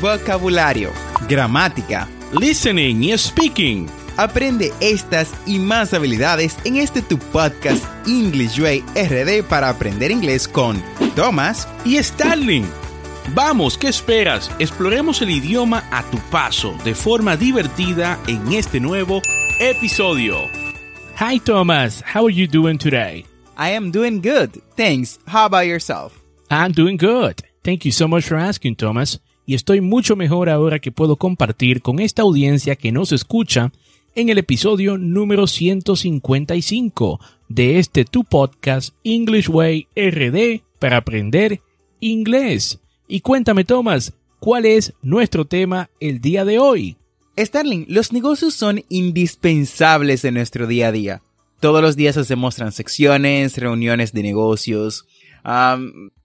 vocabulario, gramática, listening y speaking. Aprende estas y más habilidades en este tu podcast English Way RD para aprender inglés con Thomas y Starling. Vamos, ¿qué esperas? Exploremos el idioma a tu paso de forma divertida en este nuevo episodio. Hi Thomas, how are you doing today? I am doing good, thanks. How about yourself? I'm doing good. Thank you so much for asking, Thomas. Y estoy mucho mejor ahora que puedo compartir con esta audiencia que nos escucha en el episodio número 155 de este tu podcast English Way RD para aprender inglés. Y cuéntame, Thomas, ¿cuál es nuestro tema el día de hoy? Starling, los negocios son indispensables en nuestro día a día. Todos los días hacemos transacciones, reuniones de negocios,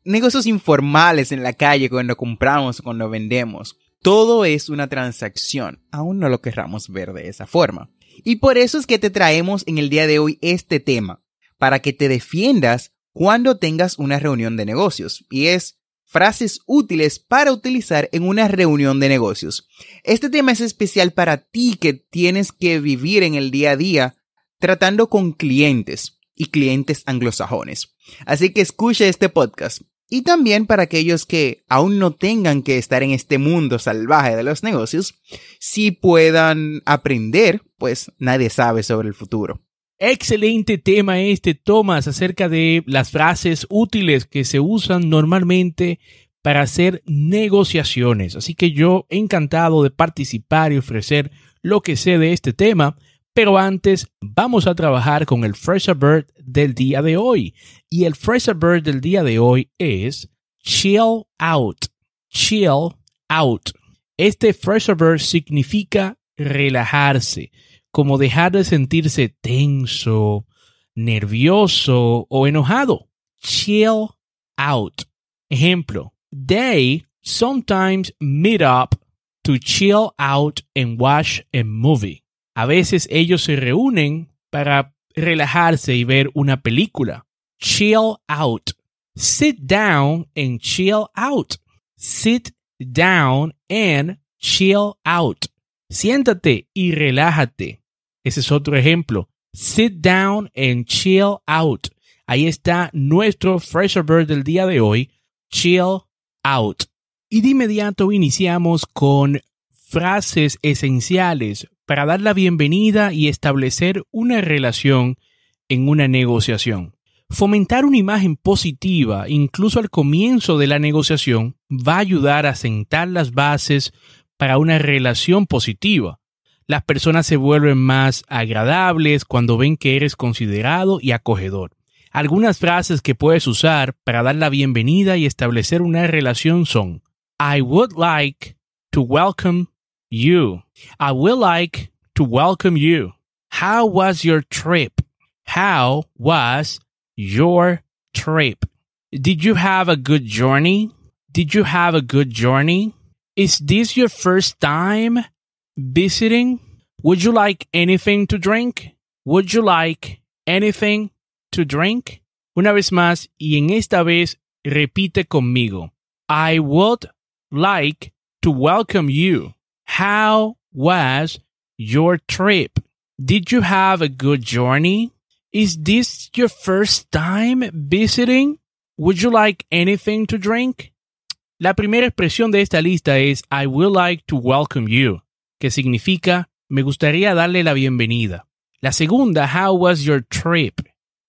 negocios informales en la calle cuando compramos cuando vendemos. Todo es una transacción, aún no lo querramos ver de esa forma. Y por eso es que te traemos en el día de hoy este tema, para que te defiendas cuando tengas una reunión de negocios. Y es frases útiles para utilizar en una reunión de negocios. Este tema es especial para ti que tienes que vivir en el día a día tratando con clientes y clientes anglosajones. Así que escucha este podcast y también para aquellos que aún no tengan que estar en este mundo salvaje de los negocios, si puedan aprender, pues nadie sabe sobre el futuro. Excelente tema este, Thomas, acerca de las frases útiles que se usan normalmente para hacer negociaciones. Así que yo encantado de participar y ofrecer lo que sé de este tema. Pero antes vamos a trabajar con el Fresh Bird del día de hoy. Y el Fresh Bird del día de hoy es chill out. Chill out. Este Fresh Bird significa relajarse, como dejar de sentirse tenso, nervioso o enojado. Chill out. Ejemplo, they sometimes meet up to chill out and watch a movie. A veces ellos se reúnen para relajarse y ver una película. Chill out. Sit down and chill out. Sit down and chill out. Siéntate y relájate. Ese es otro ejemplo. Sit down and chill out. Ahí está nuestro Fresher Bird del día de hoy. Chill out. Y de inmediato iniciamos con frases esenciales para dar la bienvenida y establecer una relación en una negociación. Fomentar una imagen positiva, incluso al comienzo de la negociación, va a ayudar a sentar las bases para una relación positiva. Las personas se vuelven más agradables cuando ven que eres considerado y acogedor. Algunas frases que puedes usar para dar la bienvenida y establecer una relación son I would like to welcome you. I would like to welcome you. How was your trip? How was your trip? Did you have a good journey? Did you have a good journey? Is this your first time visiting? Would you like anything to drink? Would you like anything to drink? Una vez más, y en esta vez repite conmigo. I would like to welcome you. How was your trip? Did you have a good journey? Is this your first time visiting? Would you like anything to drink? La primera expresión de esta lista es I would like to welcome you, que significa me gustaría darle la bienvenida. La segunda, how was your trip,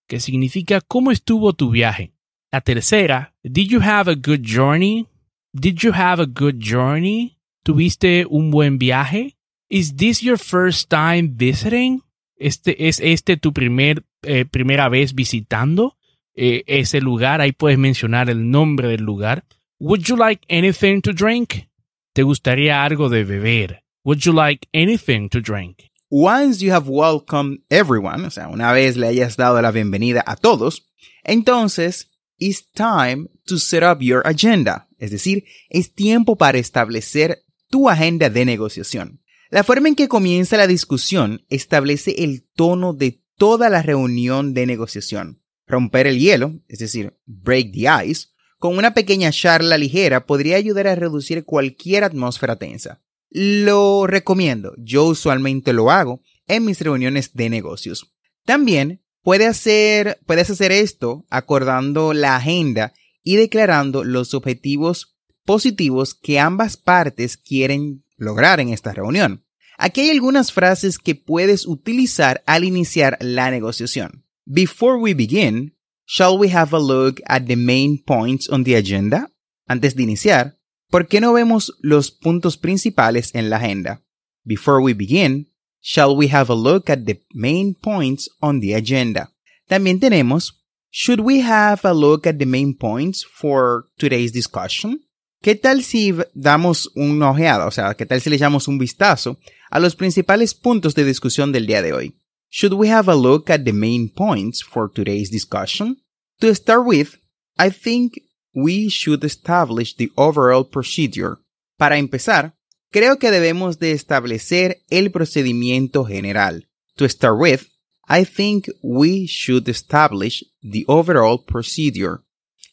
que significa cómo estuvo tu viaje. La tercera, did you have a good journey? Did you have a good journey? ¿Tuviste un buen viaje? Is this your first time visiting? Este, ¿Es este tu primer, eh, primera vez visitando eh, ese lugar? Ahí puedes mencionar el nombre del lugar. Would you like anything to drink? ¿Te gustaría algo de beber? Would you like anything to drink? Once you have welcomed everyone, o sea, una vez le hayas dado la bienvenida a todos, entonces it's time to set up your agenda. Es decir, es tiempo para establecer tu agenda de negociación. La forma en que comienza la discusión establece el tono de toda la reunión de negociación. Romper el hielo, es decir, break the ice, con una pequeña charla ligera podría ayudar a reducir cualquier atmósfera tensa. Lo recomiendo, yo usualmente lo hago en mis reuniones de negocios. También puede hacer, puedes hacer esto acordando la agenda y declarando los objetivos positivos que ambas partes quieren lograr en esta reunión. Aquí hay algunas frases que puedes utilizar al iniciar la negociación. Before we begin, shall we have a look at the main points on the agenda? Antes de iniciar, ¿por qué no vemos los puntos principales en la agenda? Before we begin, shall we have a look at the main points on the agenda? También tenemos, should we have a look at the main points for today's discussion? ¿Qué tal si damos una ojeada? O sea, ¿qué tal si le echamos un vistazo a los principales puntos de discusión del día de hoy? Should we have a look at the main points for today's discussion? To start with, I think we should establish the overall procedure. Para empezar, creo que debemos de establecer el procedimiento general. To start with, I think we should establish the overall procedure.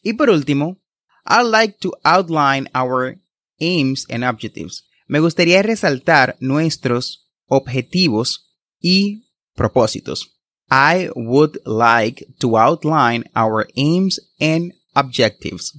Y por último, I'd like to outline our aims and objectives. Me gustaría resaltar nuestros objetivos y propósitos. I would like to outline our aims and objectives.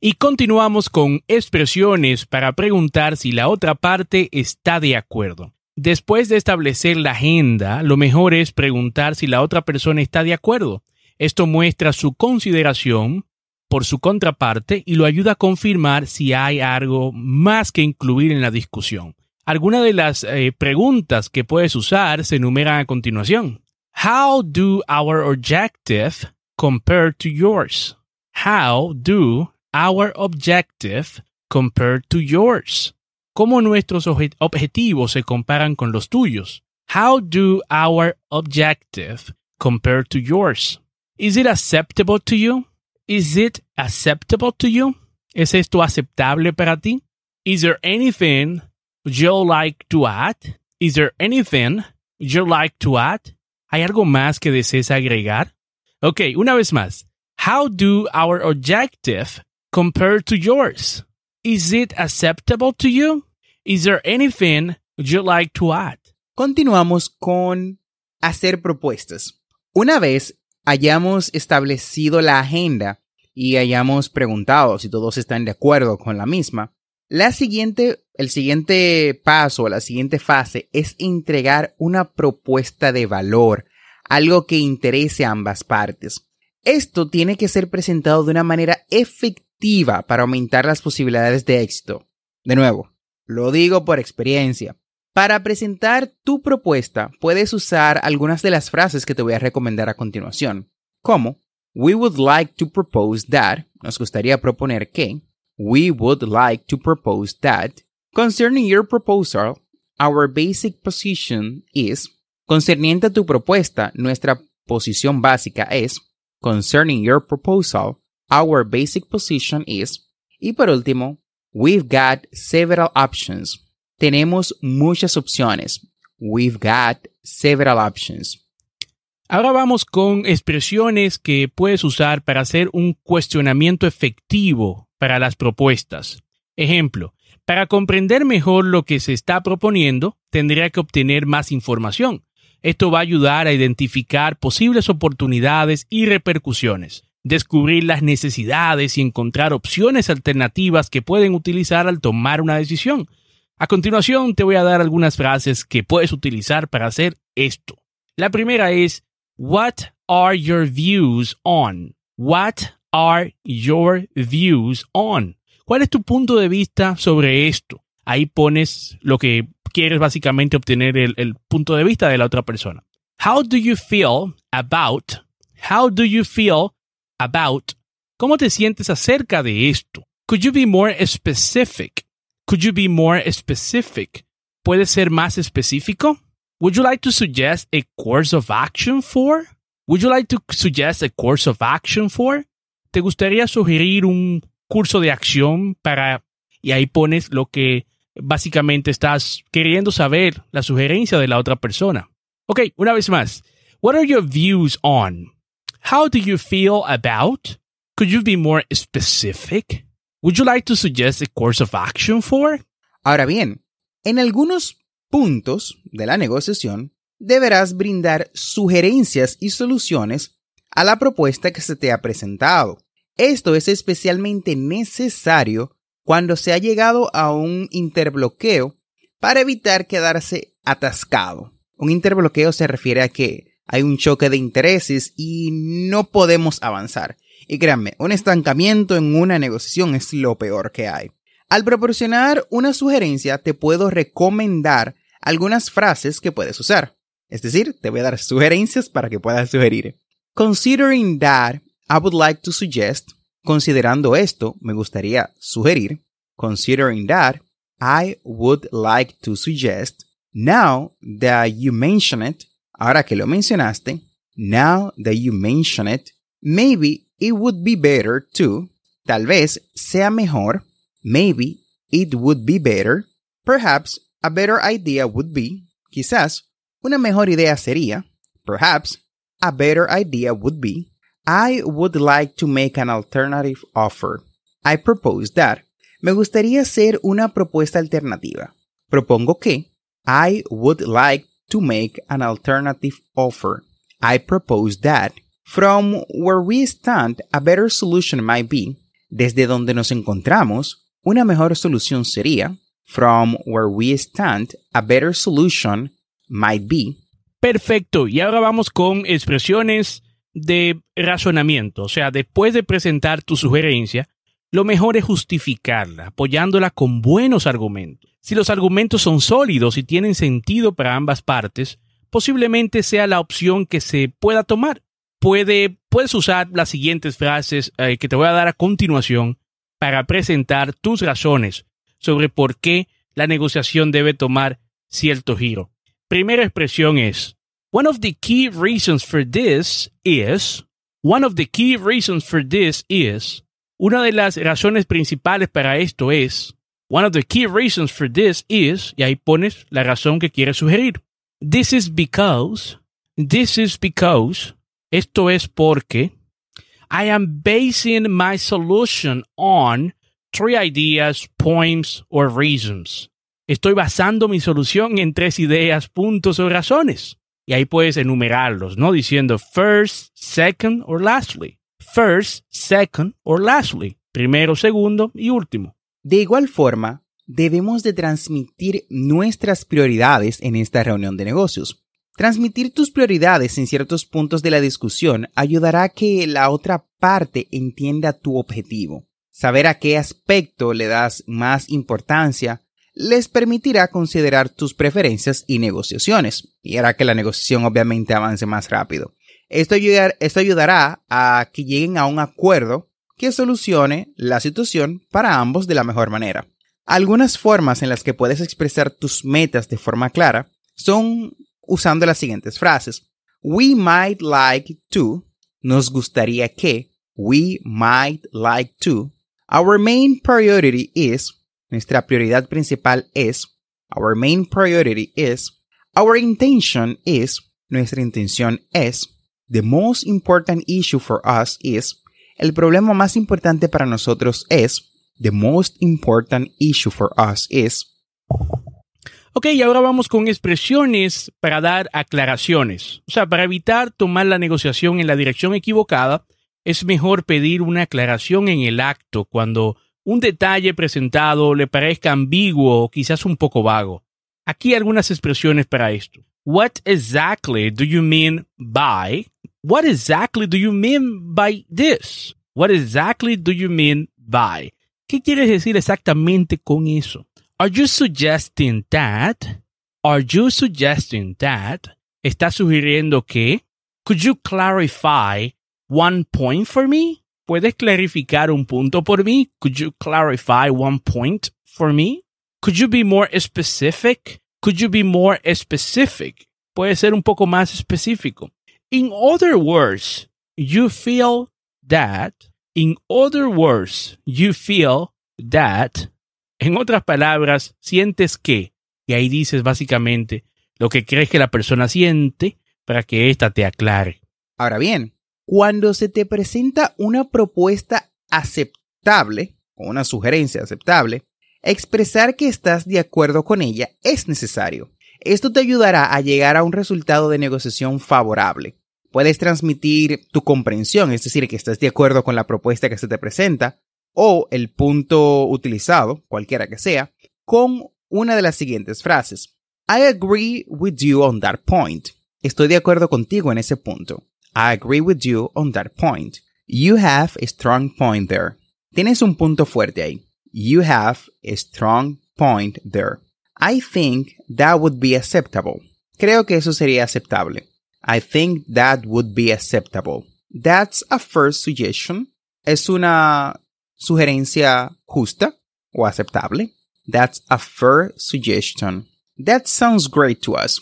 Y continuamos con expresiones para preguntar si la otra parte está de acuerdo. Después de establecer la agenda, lo mejor es preguntar si la otra persona está de acuerdo. Esto muestra su consideración por su contraparte y lo ayuda a confirmar si hay algo más que incluir en la discusión. Algunas de las eh, preguntas que puedes usar se enumeran a continuación. How do our objective compare to yours? How do our objective compare to yours? ¿Cómo nuestros objetivos se comparan con los tuyos? How do our objective compare to yours? Is it acceptable to you? Is it acceptable to you? ¿Es esto aceptable para ti? Is there anything you'd like to add? Is there anything you'd like to add? ¿Hay algo más que desees agregar? Ok, una vez más. How do our objective compare to yours? Is it acceptable to you? Is there anything you'd like to add? Continuamos con hacer propuestas. Una vez hayamos establecido la agenda y hayamos preguntado si todos están de acuerdo con la misma, la siguiente, el siguiente paso, la siguiente fase es entregar una propuesta de valor, algo que interese a ambas partes. Esto tiene que ser presentado de una manera efectiva para aumentar las posibilidades de éxito. De nuevo, lo digo por experiencia. Para presentar tu propuesta, puedes usar algunas de las frases que te voy a recomendar a continuación, como We would like to propose that, nos gustaría proponer que, we would like to propose that, concerning your proposal, our basic position is, concerniente a tu propuesta, nuestra posición básica es, concerning your proposal, our basic position is, y por último, we've got several options tenemos muchas opciones. We've got several options. Ahora vamos con expresiones que puedes usar para hacer un cuestionamiento efectivo para las propuestas. Ejemplo, para comprender mejor lo que se está proponiendo, tendría que obtener más información. Esto va a ayudar a identificar posibles oportunidades y repercusiones, descubrir las necesidades y encontrar opciones alternativas que pueden utilizar al tomar una decisión. A continuación te voy a dar algunas frases que puedes utilizar para hacer esto. La primera es, What are your views on? What are your views on? ¿Cuál es tu punto de vista sobre esto? Ahí pones lo que quieres básicamente obtener el, punto de vista de la otra persona. How do you feel about? How do you feel about? ¿Cómo te sientes acerca de esto? Could you be more specific? Could you be more specific? ¿Puede ser más específico? Would you like to suggest a course of action for? Would you like to suggest a course of action for? ¿Te gustaría sugerir un curso de acción para... Y ahí pones lo que básicamente estás queriendo saber, la sugerencia de la otra persona. Ok, una vez más. What are your views on? How do you feel about? Could you be more specific? Would you like to suggest a course of action for? Ahora bien, en algunos puntos de la negociación deberás brindar sugerencias y soluciones a la propuesta que se te ha presentado. Esto es especialmente necesario cuando se ha llegado a un interbloqueo para evitar quedarse atascado. Un interbloqueo se refiere a que hay un choque de intereses y no podemos avanzar. Y créanme, un estancamiento en una negociación es lo peor que hay. Al proporcionar una sugerencia, te puedo recomendar algunas frases que puedes usar. Es decir, te voy a dar sugerencias para que puedas sugerir. Considering that, I would like to suggest. Considerando esto, me gustaría sugerir. Considering that, I would like to suggest. Now that you mention it, ahora que lo mencionaste, now that you mention it, maybe it would be better to, tal vez sea mejor, maybe it would be better, perhaps a better idea would be, quizás una mejor idea sería, perhaps a better idea would be, I would like to make an alternative offer. I propose that. Me gustaría hacer una propuesta alternativa. Propongo que I would like to make an alternative offer. I propose that. From where we stand, a better solution might be. Desde donde nos encontramos, una mejor solución sería. From where we stand, a better solution might be. Perfecto. Y ahora vamos con expresiones de razonamiento. O sea, después de presentar tu sugerencia, lo mejor es justificarla, apoyándola con buenos argumentos. Si los argumentos son sólidos y tienen sentido para ambas partes, posiblemente sea la opción que se pueda tomar. Puede, puedes usar las siguientes frases eh, que te voy a dar a continuación para presentar tus razones sobre por qué la negociación debe tomar cierto giro. Primera expresión es, one of the key reasons for this is, one of the key reasons for this is, una de las razones principales para esto es, one of the key reasons for this is, y ahí pones la razón que quieres sugerir. This is because, this is because, esto es porque, I am basing my solution on three ideas, points, or reasons. Estoy basando mi solución en tres ideas, puntos o razones. Y ahí puedes enumerarlos, ¿no? Diciendo first, second, or lastly. First, second, or lastly. Primero, segundo y último. De igual forma, debemos de transmitir nuestras prioridades en esta reunión de negocios. Transmitir tus prioridades en ciertos puntos de la discusión ayudará a que la otra parte entienda tu objetivo. Saber a qué aspecto le das más importancia les permitirá considerar tus preferencias y negociaciones, y hará que la negociación obviamente avance más rápido. Esto, esto ayudará a que lleguen a un acuerdo que solucione la situación para ambos de la mejor manera. Algunas formas en las que puedes expresar tus metas de forma clara son usando las siguientes frases. We might like to, nos gustaría que, we might like to, Our main priority is, nuestra prioridad principal es, our main priority is, our intention is, nuestra intención es, the most important issue for us is, el problema más importante para nosotros es, the most important issue for us is. Ok, ahora vamos con expresiones para dar aclaraciones. O sea, para evitar tomar la negociación en la dirección equivocada, es mejor pedir una aclaración en el acto cuando un detalle presentado le parezca ambiguo o quizás un poco vago. Aquí algunas expresiones para esto. What exactly do you mean by? What exactly do you mean by this? What exactly do you mean by? ¿Qué quieres decir exactamente con eso? Are you suggesting that? Are you suggesting that? ¿Estás sugiriendo que? Could you clarify one point for me? ¿Puedes clarificar un punto por mí? Could you clarify one point for me? Could you be more specific? Could you be more specific? Puede ser un poco más específico. In other words, you feel that. In other words, you feel that. En otras palabras, sientes que. Y ahí dices básicamente lo que crees que la persona siente para que ésta te aclare. Ahora bien, cuando se te presenta una propuesta aceptable o una sugerencia aceptable, expresar que estás de acuerdo con ella es necesario. Esto te ayudará a llegar a un resultado de negociación favorable. Puedes transmitir tu comprensión, es decir, que estás de acuerdo con la propuesta que se te presenta, o el punto utilizado, cualquiera que sea, con una de las siguientes frases. I agree with you on that point. Estoy de acuerdo contigo en ese punto. I agree with you on that point. You have a strong point there. Tienes un punto fuerte ahí. You have a strong point there. I think that would be acceptable. Creo que eso sería aceptable. I think that would be acceptable. That's a first suggestion. Es una sugerencia justa o aceptable. That's a fair suggestion. That sounds great to us.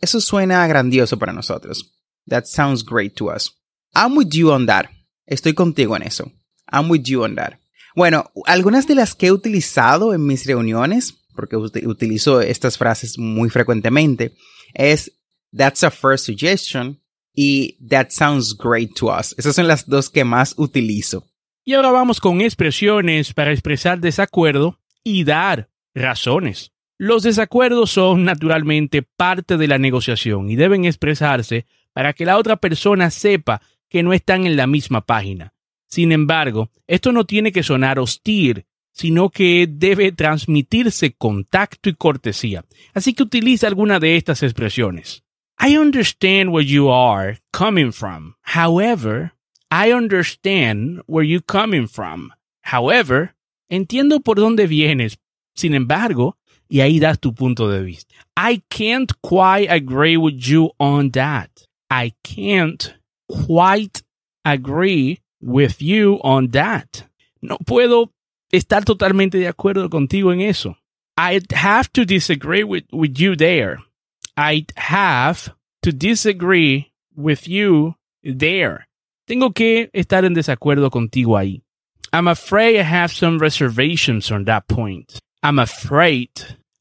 Eso suena grandioso para nosotros. That sounds great to us. I'm with you on that. Estoy contigo en eso. I'm with you on that. Bueno, algunas de las que he utilizado en mis reuniones, porque utilizo estas frases muy frecuentemente, es That's a first suggestion y That sounds great to us. Esas son las dos que más utilizo. Y ahora vamos con expresiones para expresar desacuerdo y dar razones. Los desacuerdos son naturalmente parte de la negociación y deben expresarse para que la otra persona sepa que no están en la misma página. Sin embargo, esto no tiene que sonar hostil, sino que debe transmitirse contacto y cortesía. Así que utiliza alguna de estas expresiones. I understand where you are coming from. However, I understand where you're coming from. However, entiendo por dónde vienes. Sin embargo, y ahí das tu punto de vista. I can't quite agree with you on that. I can't quite agree with you on that. No puedo estar totalmente de acuerdo contigo en eso. I'd have to disagree with, with you there. I'd have to disagree with you there. Tengo que estar en desacuerdo contigo ahí. I'm afraid I have some reservations on that point. I'm afraid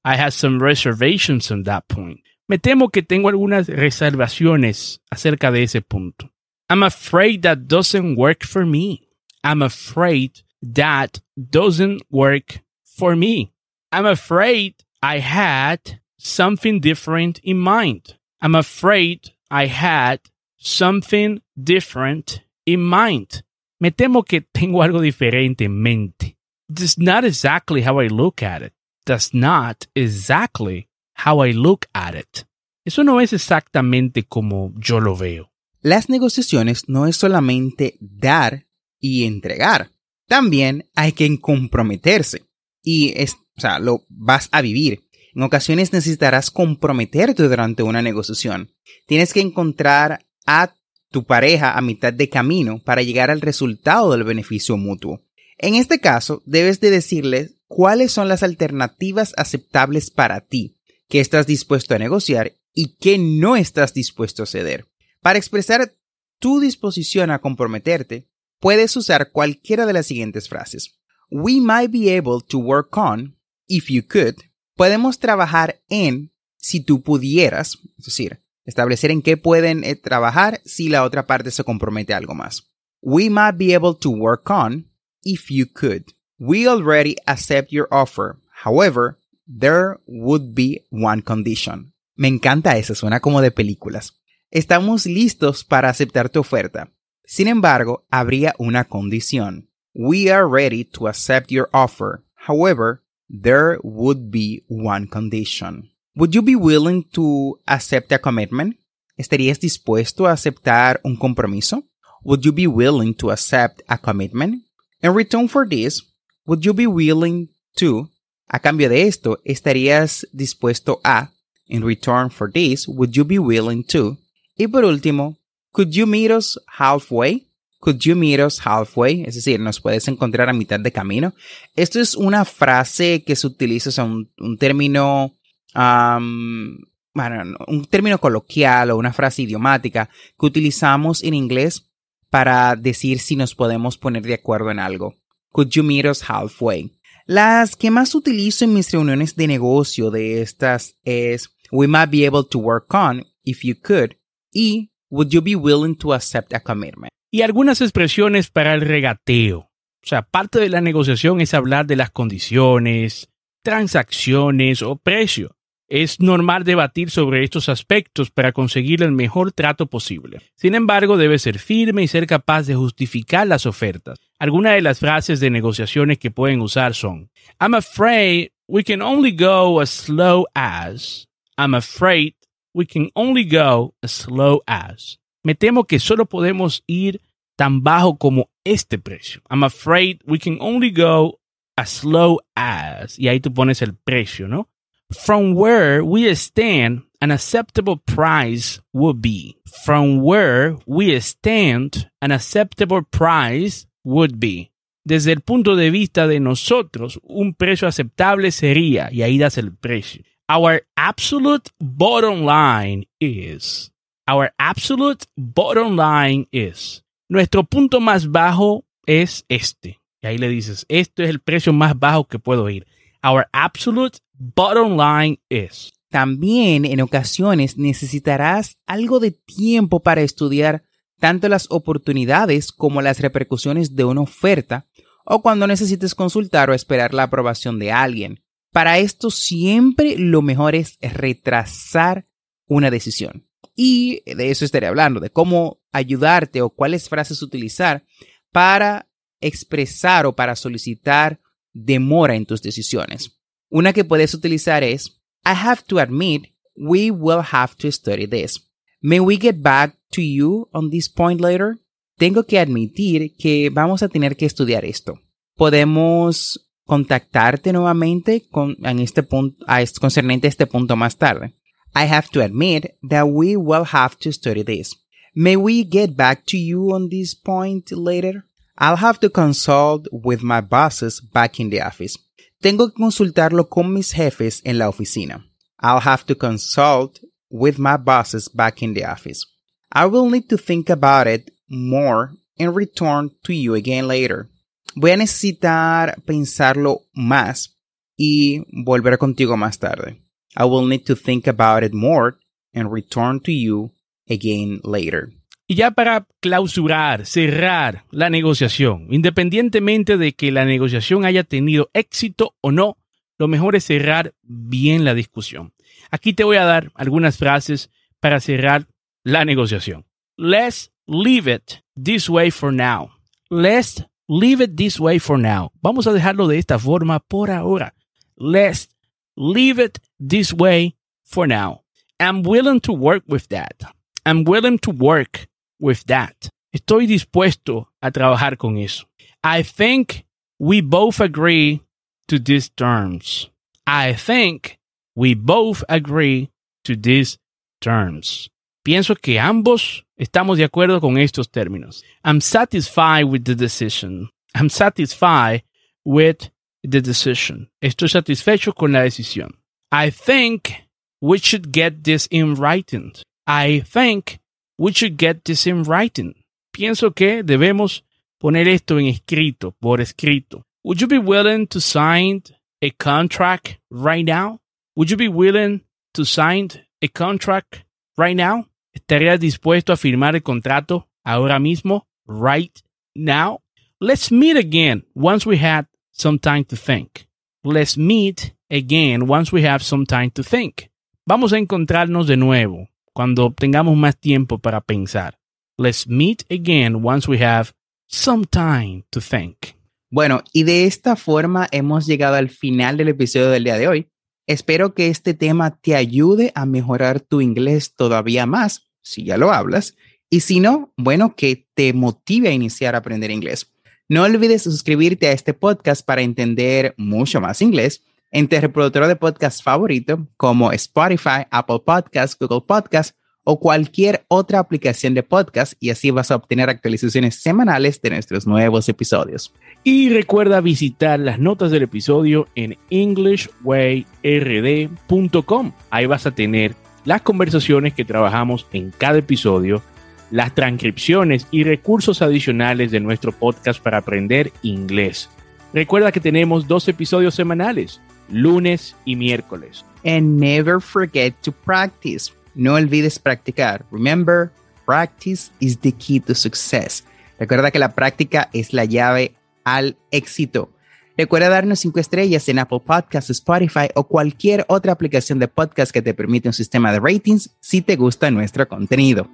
I have some reservations on that point. Me temo que tengo algunas reservaciones acerca de ese punto. I'm afraid that doesn't work for me. I'm afraid that doesn't work for me. I'm afraid I had something different in mind. I'm afraid I had something different in mind. Me temo que tengo algo diferente en mente. That's not exactly how I look at it. That's not exactly how I look at it. Eso no es exactamente como yo lo veo. Las negociaciones no es solamente dar y entregar. También hay que comprometerse. Y es, o sea, lo vas a vivir. En ocasiones necesitarás comprometerte durante una negociación. Tienes que encontrar a tu pareja a mitad de camino para llegar al resultado del beneficio mutuo. En este caso, debes de decirles cuáles son las alternativas aceptables para ti, que estás dispuesto a negociar y que no estás dispuesto a ceder. Para expresar tu disposición a comprometerte, puedes usar cualquiera de las siguientes frases. We might be able to work on, if you could. Podemos trabajar en, si tú pudieras, es decir, establecer en qué pueden eh, trabajar si la otra parte se compromete algo más. We might be able to work on if you could. We already accept your offer. However, there would be one condition. Me encanta eso, suena como de películas. Estamos listos para aceptar tu oferta. Sin embargo, habría una condición. We are ready to accept your offer. However, there would be one condition. Would you be willing to accept a commitment? ¿Estarías dispuesto a aceptar un compromiso? Would you be willing to accept a commitment? In return for this, would you be willing to, a cambio de esto, estarías dispuesto a, in return for this, would you be willing to? Y por último, could you meet us halfway? Could you meet us halfway? Es decir, nos puedes encontrar a mitad de camino. Esto es una frase que se utiliza, o sea, un, un término bueno, un término coloquial o una frase idiomática que utilizamos en inglés para decir si nos podemos poner de acuerdo en algo. Could you meet us halfway? Las que más utilizo en mis reuniones de negocio de estas es We might be able to work on if you could y Would you be willing to accept a commitment? y algunas expresiones para el regateo. O sea, parte de la negociación es hablar de las condiciones, transacciones o precio. Es normal debatir sobre estos aspectos para conseguir el mejor trato posible. Sin embargo, debe ser firme y ser capaz de justificar las ofertas. Algunas de las frases de negociaciones que pueden usar son I'm afraid we can only go as slow as. I'm afraid we can only go as slow as. Me temo que solo podemos ir tan bajo como este precio. I'm afraid we can only go as slow as. Y ahí tú pones el precio, ¿no? From where we stand, an acceptable price would be. From where we stand, an acceptable price would be. Desde el punto de vista de nosotros, un precio aceptable sería, y ahí das el precio. Our absolute bottom line is. Our absolute bottom line is. Nuestro punto más bajo es este. Y ahí le dices, esto es el precio más bajo que puedo ir. Our absolute bottom line is. También en ocasiones necesitarás algo de tiempo para estudiar tanto las oportunidades como las repercusiones de una oferta o cuando necesites consultar o esperar la aprobación de alguien. Para esto siempre lo mejor es retrasar una decisión. Y de eso estaré hablando, de cómo ayudarte o cuáles frases utilizar para expresar o para solicitar demora en tus decisiones. Una que puedes utilizar es, I have to admit, we will have to study this. May we get back to you on this point later? Tengo que admitir que vamos a tener que estudiar esto. Podemos contactarte nuevamente con, en este punto, a, concerniente a este punto más tarde. I have to admit that we will have to study this. May we get back to you on this point later? I'll have to consult with my bosses back in the office. Tengo que consultarlo con mis jefes en la oficina. I'll have to consult with my bosses back in the office. I will need to think about it more and return to you again later. Voy a necesitar pensarlo más y volver contigo más tarde. I will need to think about it more and return to you again later. Y ya para clausurar, cerrar la negociación, independientemente de que la negociación haya tenido éxito o no, lo mejor es cerrar bien la discusión. Aquí te voy a dar algunas frases para cerrar la negociación. Let's leave it this way for now. Let's leave it this way for now. Vamos a dejarlo de esta forma por ahora. Let's leave it this way for now. I'm willing to work with that. I'm willing to work with that. Estoy dispuesto a trabajar con eso. I think we both agree to these terms. I think we both agree to these terms. Pienso que ambos estamos de acuerdo con estos términos. I'm satisfied with the decision. I'm satisfied with the decision. Estoy satisfecho con la decisión. I think we should get this in writing. I think we should get this in writing. Pienso que debemos poner esto en escrito, por escrito. Would you be willing to sign a contract right now? Would you be willing to sign a contract right now? ¿Estarías dispuesto a firmar el contrato ahora mismo? Right now? Let's meet again once we had some time to think. Let's meet again once we have some time to think. Vamos a encontrarnos de nuevo cuando tengamos más tiempo para pensar. Let's meet again once we have some time to think. Bueno, y de esta forma hemos llegado al final del episodio del día de hoy. Espero que este tema te ayude a mejorar tu inglés todavía más, si ya lo hablas, y si no, bueno, que te motive a iniciar a aprender inglés. No olvides suscribirte a este podcast para entender mucho más inglés en tu reproductor de podcast favorito como Spotify, Apple Podcasts, Google Podcasts o cualquier otra aplicación de podcast y así vas a obtener actualizaciones semanales de nuestros nuevos episodios. Y recuerda visitar las notas del episodio en englishwayrd.com. Ahí vas a tener las conversaciones que trabajamos en cada episodio, las transcripciones y recursos adicionales de nuestro podcast para aprender inglés. Recuerda que tenemos dos episodios semanales lunes y miércoles. And never forget to practice. No olvides practicar. Remember, practice is the key to success. Recuerda que la práctica es la llave al éxito. Recuerda darnos cinco estrellas en Apple Podcasts, Spotify o cualquier otra aplicación de podcast que te permite un sistema de ratings si te gusta nuestro contenido.